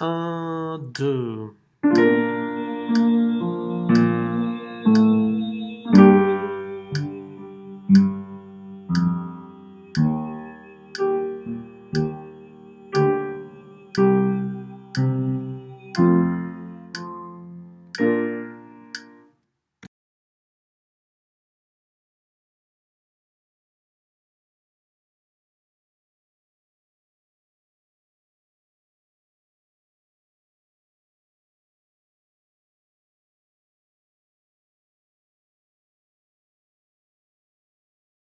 Uh, do.